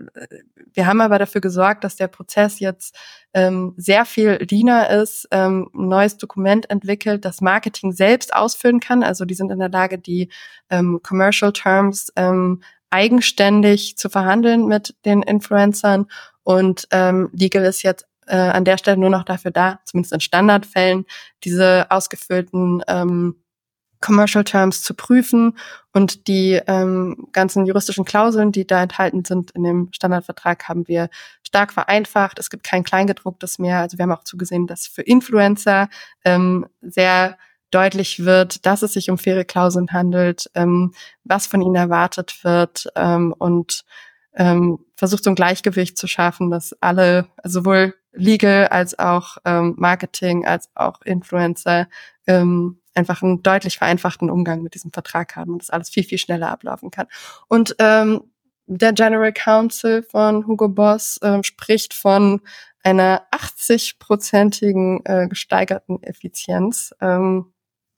wir haben aber dafür gesorgt, dass der Prozess jetzt ähm, sehr viel leaner ist, ähm, ein neues Dokument entwickelt, das Marketing selbst ausfüllen kann. Also die sind in der Lage, die ähm, Commercial Terms ähm, eigenständig zu verhandeln mit den Influencern. Und ähm, Legal ist jetzt äh, an der Stelle nur noch dafür da, zumindest in Standardfällen, diese ausgefüllten ähm, Commercial Terms zu prüfen und die ähm, ganzen juristischen Klauseln, die da enthalten sind in dem Standardvertrag, haben wir stark vereinfacht. Es gibt kein Kleingedrucktes mehr. Also wir haben auch zugesehen, dass für Influencer ähm, sehr deutlich wird, dass es sich um faire Klauseln handelt, ähm, was von ihnen erwartet wird ähm, und ähm, versucht so ein Gleichgewicht zu schaffen, dass alle, sowohl Legal als auch ähm, Marketing als auch Influencer ähm, einfach einen deutlich vereinfachten Umgang mit diesem Vertrag haben und das alles viel, viel schneller ablaufen kann. Und ähm, der General Counsel von Hugo Boss äh, spricht von einer 80-prozentigen äh, gesteigerten Effizienz. Ähm,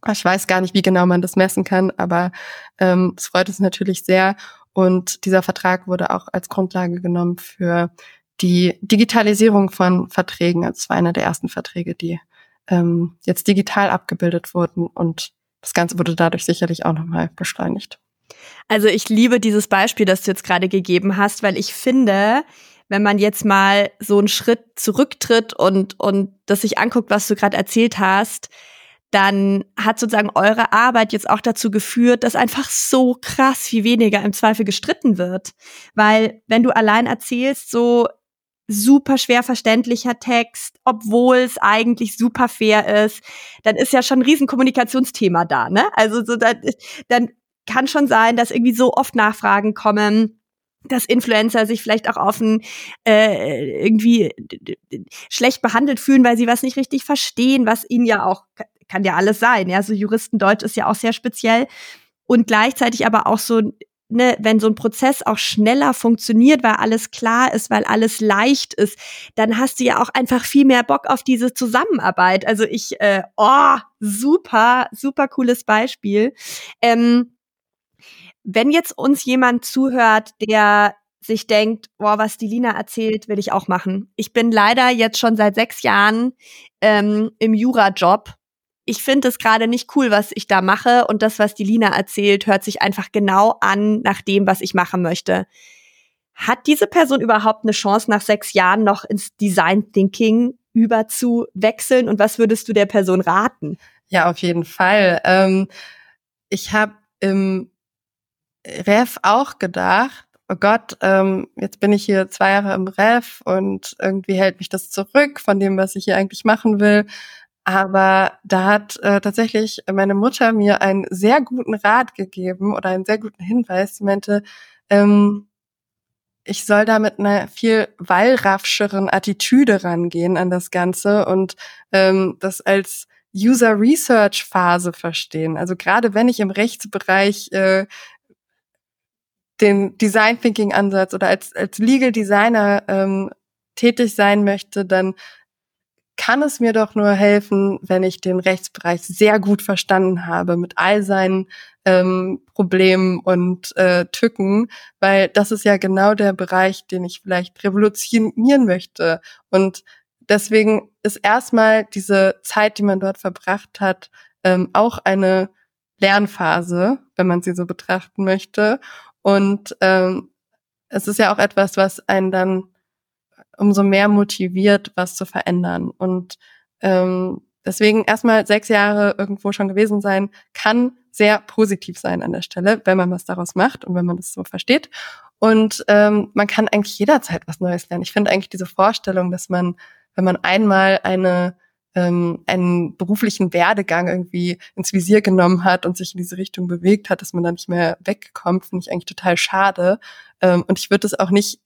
ich weiß gar nicht, wie genau man das messen kann, aber ähm, es freut uns natürlich sehr. Und dieser Vertrag wurde auch als Grundlage genommen für die Digitalisierung von Verträgen. Also es war einer der ersten Verträge, die ähm, jetzt digital abgebildet wurden. Und das Ganze wurde dadurch sicherlich auch nochmal beschleunigt. Also ich liebe dieses Beispiel, das du jetzt gerade gegeben hast, weil ich finde, wenn man jetzt mal so einen Schritt zurücktritt und, und das sich anguckt, was du gerade erzählt hast, dann hat sozusagen eure Arbeit jetzt auch dazu geführt, dass einfach so krass viel weniger im Zweifel gestritten wird. Weil wenn du allein erzählst, so super schwer verständlicher Text, obwohl es eigentlich super fair ist, dann ist ja schon ein riesen Kommunikationsthema da, ne? Also so dann, dann kann schon sein, dass irgendwie so oft Nachfragen kommen, dass Influencer sich vielleicht auch offen äh, irgendwie schlecht behandelt fühlen, weil sie was nicht richtig verstehen, was ihnen ja auch kann ja alles sein. Ja, so Juristendeutsch ist ja auch sehr speziell und gleichzeitig aber auch so Ne, wenn so ein Prozess auch schneller funktioniert, weil alles klar ist, weil alles leicht ist, dann hast du ja auch einfach viel mehr Bock auf diese Zusammenarbeit. Also ich, äh, oh, super, super cooles Beispiel. Ähm, wenn jetzt uns jemand zuhört, der sich denkt, boah, was die Lina erzählt, will ich auch machen. Ich bin leider jetzt schon seit sechs Jahren ähm, im Jura-Job. Ich finde es gerade nicht cool, was ich da mache und das, was die Lina erzählt, hört sich einfach genau an nach dem, was ich machen möchte. Hat diese Person überhaupt eine Chance, nach sechs Jahren noch ins Design Thinking überzuwechseln? Und was würdest du der Person raten? Ja, auf jeden Fall. Ähm, ich habe im Ref auch gedacht, oh Gott, ähm, jetzt bin ich hier zwei Jahre im Ref und irgendwie hält mich das zurück von dem, was ich hier eigentlich machen will. Aber da hat äh, tatsächlich meine Mutter mir einen sehr guten Rat gegeben oder einen sehr guten Hinweis. Sie meinte, ähm, ich soll da mit einer viel wallraffscheren Attitüde rangehen an das Ganze und ähm, das als User Research Phase verstehen. Also gerade wenn ich im Rechtsbereich äh, den Design Thinking Ansatz oder als, als Legal Designer ähm, tätig sein möchte, dann kann es mir doch nur helfen, wenn ich den Rechtsbereich sehr gut verstanden habe mit all seinen ähm, Problemen und äh, Tücken, weil das ist ja genau der Bereich, den ich vielleicht revolutionieren möchte. Und deswegen ist erstmal diese Zeit, die man dort verbracht hat, ähm, auch eine Lernphase, wenn man sie so betrachten möchte. Und ähm, es ist ja auch etwas, was einen dann umso mehr motiviert, was zu verändern. Und ähm, deswegen erstmal sechs Jahre irgendwo schon gewesen sein, kann sehr positiv sein an der Stelle, wenn man was daraus macht und wenn man das so versteht. Und ähm, man kann eigentlich jederzeit was Neues lernen. Ich finde eigentlich diese Vorstellung, dass man, wenn man einmal eine ähm, einen beruflichen Werdegang irgendwie ins Visier genommen hat und sich in diese Richtung bewegt hat, dass man da nicht mehr wegkommt, finde ich eigentlich total schade. Ähm, und ich würde es auch nicht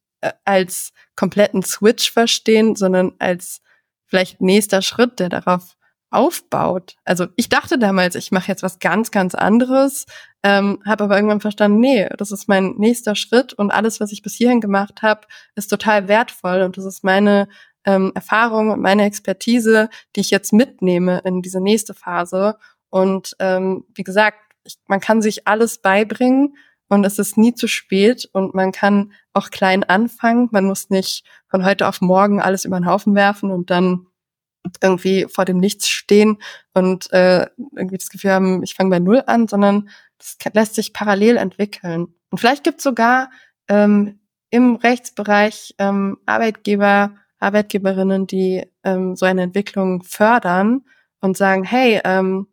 als kompletten Switch verstehen, sondern als vielleicht nächster Schritt, der darauf aufbaut. Also ich dachte damals, ich mache jetzt was ganz, ganz anderes, ähm, habe aber irgendwann verstanden, nee, das ist mein nächster Schritt und alles, was ich bis hierhin gemacht habe, ist total wertvoll und das ist meine ähm, Erfahrung und meine Expertise, die ich jetzt mitnehme in diese nächste Phase. Und ähm, wie gesagt, ich, man kann sich alles beibringen und es ist nie zu spät und man kann auch klein anfangen. Man muss nicht von heute auf morgen alles über den Haufen werfen und dann irgendwie vor dem Nichts stehen und äh, irgendwie das Gefühl haben, ich fange bei Null an, sondern das lässt sich parallel entwickeln. Und vielleicht gibt es sogar ähm, im Rechtsbereich ähm, Arbeitgeber, Arbeitgeberinnen, die ähm, so eine Entwicklung fördern und sagen, hey, ähm,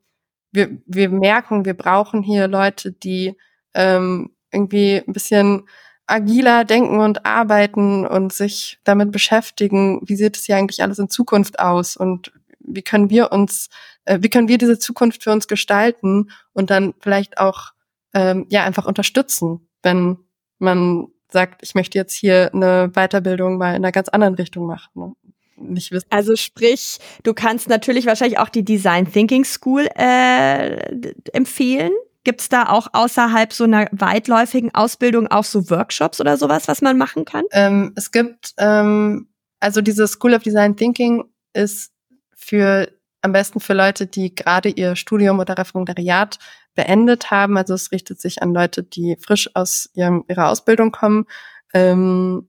wir, wir merken, wir brauchen hier Leute, die ähm, irgendwie ein bisschen agiler denken und arbeiten und sich damit beschäftigen, wie sieht es hier eigentlich alles in Zukunft aus und wie können wir uns, äh, wie können wir diese Zukunft für uns gestalten und dann vielleicht auch ähm, ja einfach unterstützen, wenn man sagt, ich möchte jetzt hier eine Weiterbildung mal in einer ganz anderen Richtung machen. Nicht wissen. Also sprich, du kannst natürlich wahrscheinlich auch die Design Thinking School äh, empfehlen. Gibt es da auch außerhalb so einer weitläufigen Ausbildung auch so Workshops oder sowas, was man machen kann? Ähm, es gibt, ähm, also diese School of Design Thinking ist für am besten für Leute, die gerade ihr Studium oder Referendariat beendet haben. Also es richtet sich an Leute, die frisch aus ihrem, ihrer Ausbildung kommen. Ähm,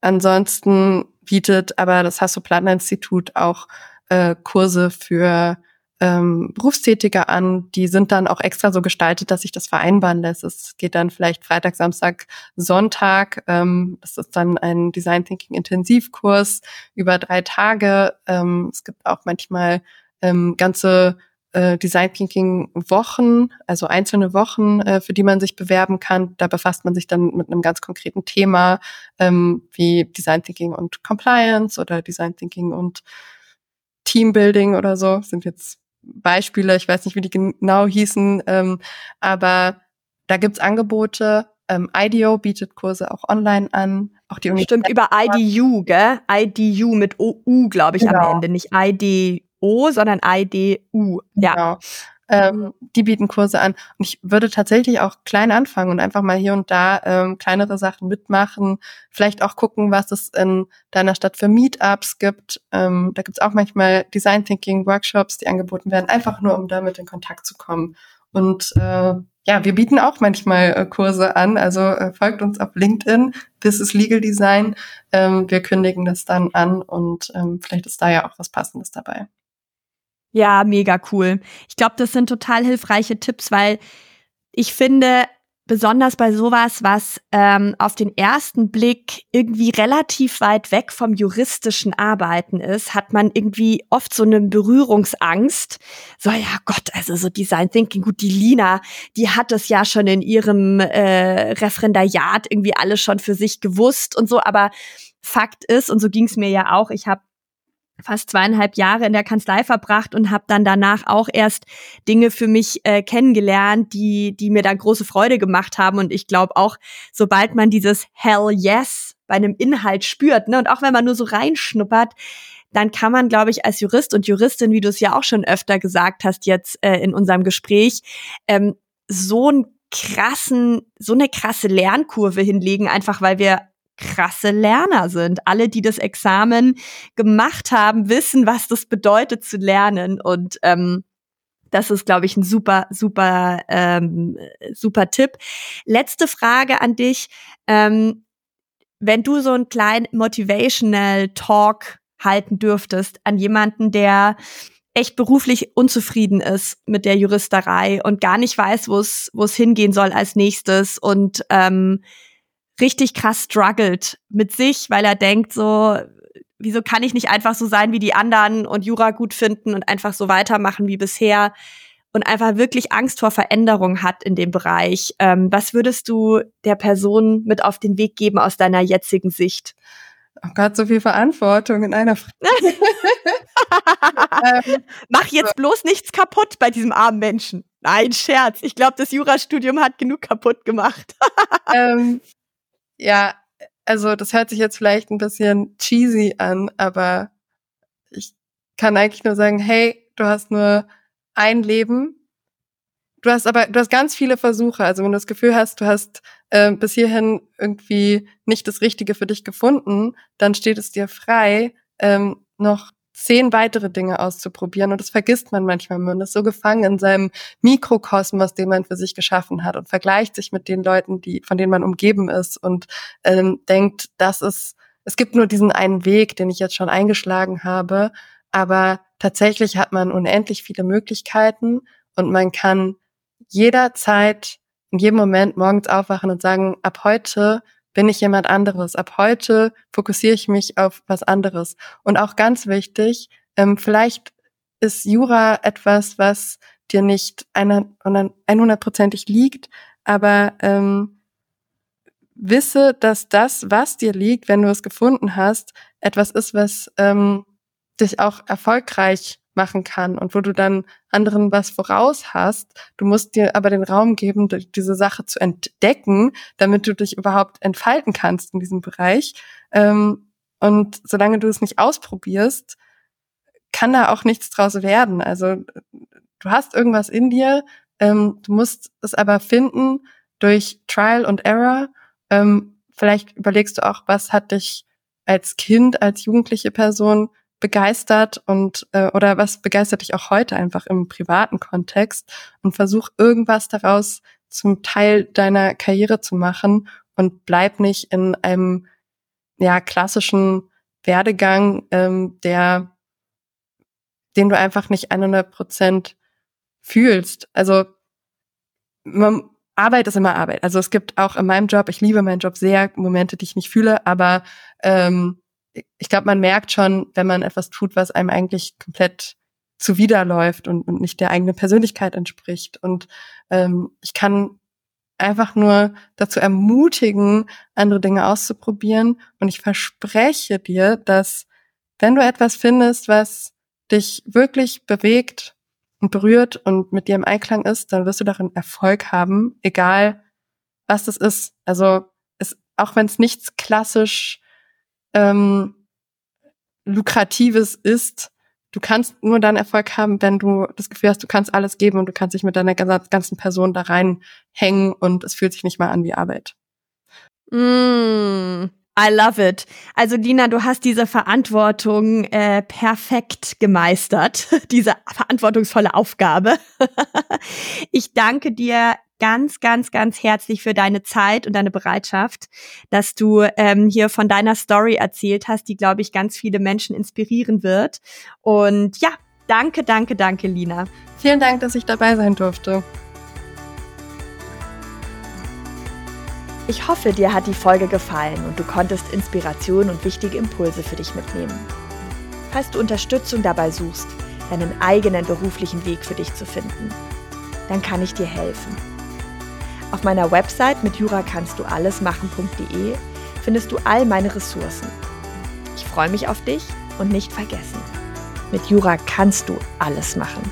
ansonsten bietet aber das Hasso-Plattner-Institut auch äh, Kurse für ähm, Berufstätige an. Die sind dann auch extra so gestaltet, dass sich das vereinbaren lässt. Es geht dann vielleicht Freitag, Samstag, Sonntag. Ähm, das ist dann ein Design Thinking Intensivkurs über drei Tage. Ähm, es gibt auch manchmal ähm, ganze äh, Design Thinking Wochen, also einzelne Wochen, äh, für die man sich bewerben kann. Da befasst man sich dann mit einem ganz konkreten Thema ähm, wie Design Thinking und Compliance oder Design Thinking und Teambuilding oder so. Sind jetzt Beispiele, ich weiß nicht, wie die genau hießen, ähm, aber da gibt's Angebote. Ähm, IDEO bietet Kurse auch online an. Auch die Stimmt, über IDU, gell? IDU mit OU, glaube ich, genau. am Ende. Nicht IDO, sondern IDU. Ja. Genau ähm, die bieten Kurse an. Und ich würde tatsächlich auch klein anfangen und einfach mal hier und da ähm, kleinere Sachen mitmachen. Vielleicht auch gucken, was es in deiner Stadt für Meetups gibt. Ähm, da gibt es auch manchmal Design Thinking Workshops, die angeboten werden, einfach nur, um damit in Kontakt zu kommen. Und äh, ja, wir bieten auch manchmal äh, Kurse an. Also äh, folgt uns auf LinkedIn. This is Legal Design. Ähm, wir kündigen das dann an und ähm, vielleicht ist da ja auch was Passendes dabei. Ja, mega cool. Ich glaube, das sind total hilfreiche Tipps, weil ich finde, besonders bei sowas, was ähm, auf den ersten Blick irgendwie relativ weit weg vom juristischen Arbeiten ist, hat man irgendwie oft so eine Berührungsangst. So, ja Gott, also so Design Thinking, gut, die Lina, die hat es ja schon in ihrem äh, Referendariat irgendwie alles schon für sich gewusst und so, aber Fakt ist, und so ging es mir ja auch, ich habe fast zweieinhalb Jahre in der Kanzlei verbracht und habe dann danach auch erst Dinge für mich äh, kennengelernt, die, die mir dann große Freude gemacht haben. Und ich glaube auch, sobald man dieses Hell yes bei einem Inhalt spürt, ne, und auch wenn man nur so reinschnuppert, dann kann man, glaube ich, als Jurist und Juristin, wie du es ja auch schon öfter gesagt hast jetzt äh, in unserem Gespräch, ähm, so einen krassen, so eine krasse Lernkurve hinlegen, einfach weil wir krasse Lerner sind. Alle, die das Examen gemacht haben, wissen, was das bedeutet zu lernen. Und ähm, das ist, glaube ich, ein super, super, ähm, super Tipp. Letzte Frage an dich. Ähm, wenn du so einen kleinen Motivational Talk halten dürftest an jemanden, der echt beruflich unzufrieden ist mit der Juristerei und gar nicht weiß, wo es wo es hingehen soll als nächstes und ähm, richtig krass struggelt mit sich, weil er denkt so, wieso kann ich nicht einfach so sein wie die anderen und Jura gut finden und einfach so weitermachen wie bisher und einfach wirklich Angst vor Veränderung hat in dem Bereich. Ähm, was würdest du der Person mit auf den Weg geben aus deiner jetzigen Sicht? Oh Gott, so viel Verantwortung in einer Frage. ähm, Mach jetzt bloß nichts kaputt bei diesem armen Menschen. Nein, Scherz. Ich glaube, das Jurastudium hat genug kaputt gemacht. ähm, ja, also das hört sich jetzt vielleicht ein bisschen cheesy an, aber ich kann eigentlich nur sagen, hey, du hast nur ein Leben. Du hast aber, du hast ganz viele Versuche. Also wenn du das Gefühl hast, du hast äh, bis hierhin irgendwie nicht das Richtige für dich gefunden, dann steht es dir frei, ähm, noch zehn weitere Dinge auszuprobieren. Und das vergisst man manchmal. Man ist so gefangen in seinem Mikrokosmos, den man für sich geschaffen hat und vergleicht sich mit den Leuten, die, von denen man umgeben ist und ähm, denkt, das ist, es gibt nur diesen einen Weg, den ich jetzt schon eingeschlagen habe. Aber tatsächlich hat man unendlich viele Möglichkeiten und man kann jederzeit in jedem Moment morgens aufwachen und sagen, ab heute bin ich jemand anderes. Ab heute fokussiere ich mich auf was anderes. Und auch ganz wichtig, ähm, vielleicht ist Jura etwas, was dir nicht einhundertprozentig liegt, aber ähm, wisse, dass das, was dir liegt, wenn du es gefunden hast, etwas ist, was ähm, dich auch erfolgreich machen kann und wo du dann anderen was voraus hast. Du musst dir aber den Raum geben, diese Sache zu entdecken, damit du dich überhaupt entfalten kannst in diesem Bereich. Ähm, Und solange du es nicht ausprobierst, kann da auch nichts draus werden. Also du hast irgendwas in dir, ähm, du musst es aber finden durch Trial und Error. Ähm, vielleicht überlegst du auch, was hat dich als Kind, als jugendliche Person begeistert und äh, oder was begeistert dich auch heute einfach im privaten Kontext und versuch irgendwas daraus zum Teil deiner Karriere zu machen und bleib nicht in einem ja klassischen Werdegang, ähm, der den du einfach nicht 100 Prozent fühlst. Also man, Arbeit ist immer Arbeit. Also es gibt auch in meinem Job, ich liebe meinen Job sehr, Momente, die ich nicht fühle, aber ähm, ich glaube, man merkt schon, wenn man etwas tut, was einem eigentlich komplett zuwiderläuft und, und nicht der eigenen Persönlichkeit entspricht. Und ähm, ich kann einfach nur dazu ermutigen, andere Dinge auszuprobieren. Und ich verspreche dir, dass wenn du etwas findest, was dich wirklich bewegt und berührt und mit dir im Einklang ist, dann wirst du darin Erfolg haben, egal was das ist. Also es, auch wenn es nichts klassisch ähm, lukratives ist, du kannst nur dann Erfolg haben, wenn du das Gefühl hast, du kannst alles geben und du kannst dich mit deiner ganzen Person da reinhängen und es fühlt sich nicht mal an wie Arbeit. Mm, I love it. Also Dina, du hast diese Verantwortung äh, perfekt gemeistert, diese verantwortungsvolle Aufgabe. ich danke dir ganz, ganz, ganz herzlich für deine Zeit und deine Bereitschaft, dass du ähm, hier von deiner Story erzählt hast, die, glaube ich, ganz viele Menschen inspirieren wird. Und ja, danke, danke, danke, Lina. Vielen Dank, dass ich dabei sein durfte. Ich hoffe, dir hat die Folge gefallen und du konntest Inspiration und wichtige Impulse für dich mitnehmen. Falls du Unterstützung dabei suchst, deinen eigenen beruflichen Weg für dich zu finden, dann kann ich dir helfen. Auf meiner Website mit jura kannst du alles machen.de findest du all meine Ressourcen. Ich freue mich auf dich und nicht vergessen, mit Jura kannst du alles machen.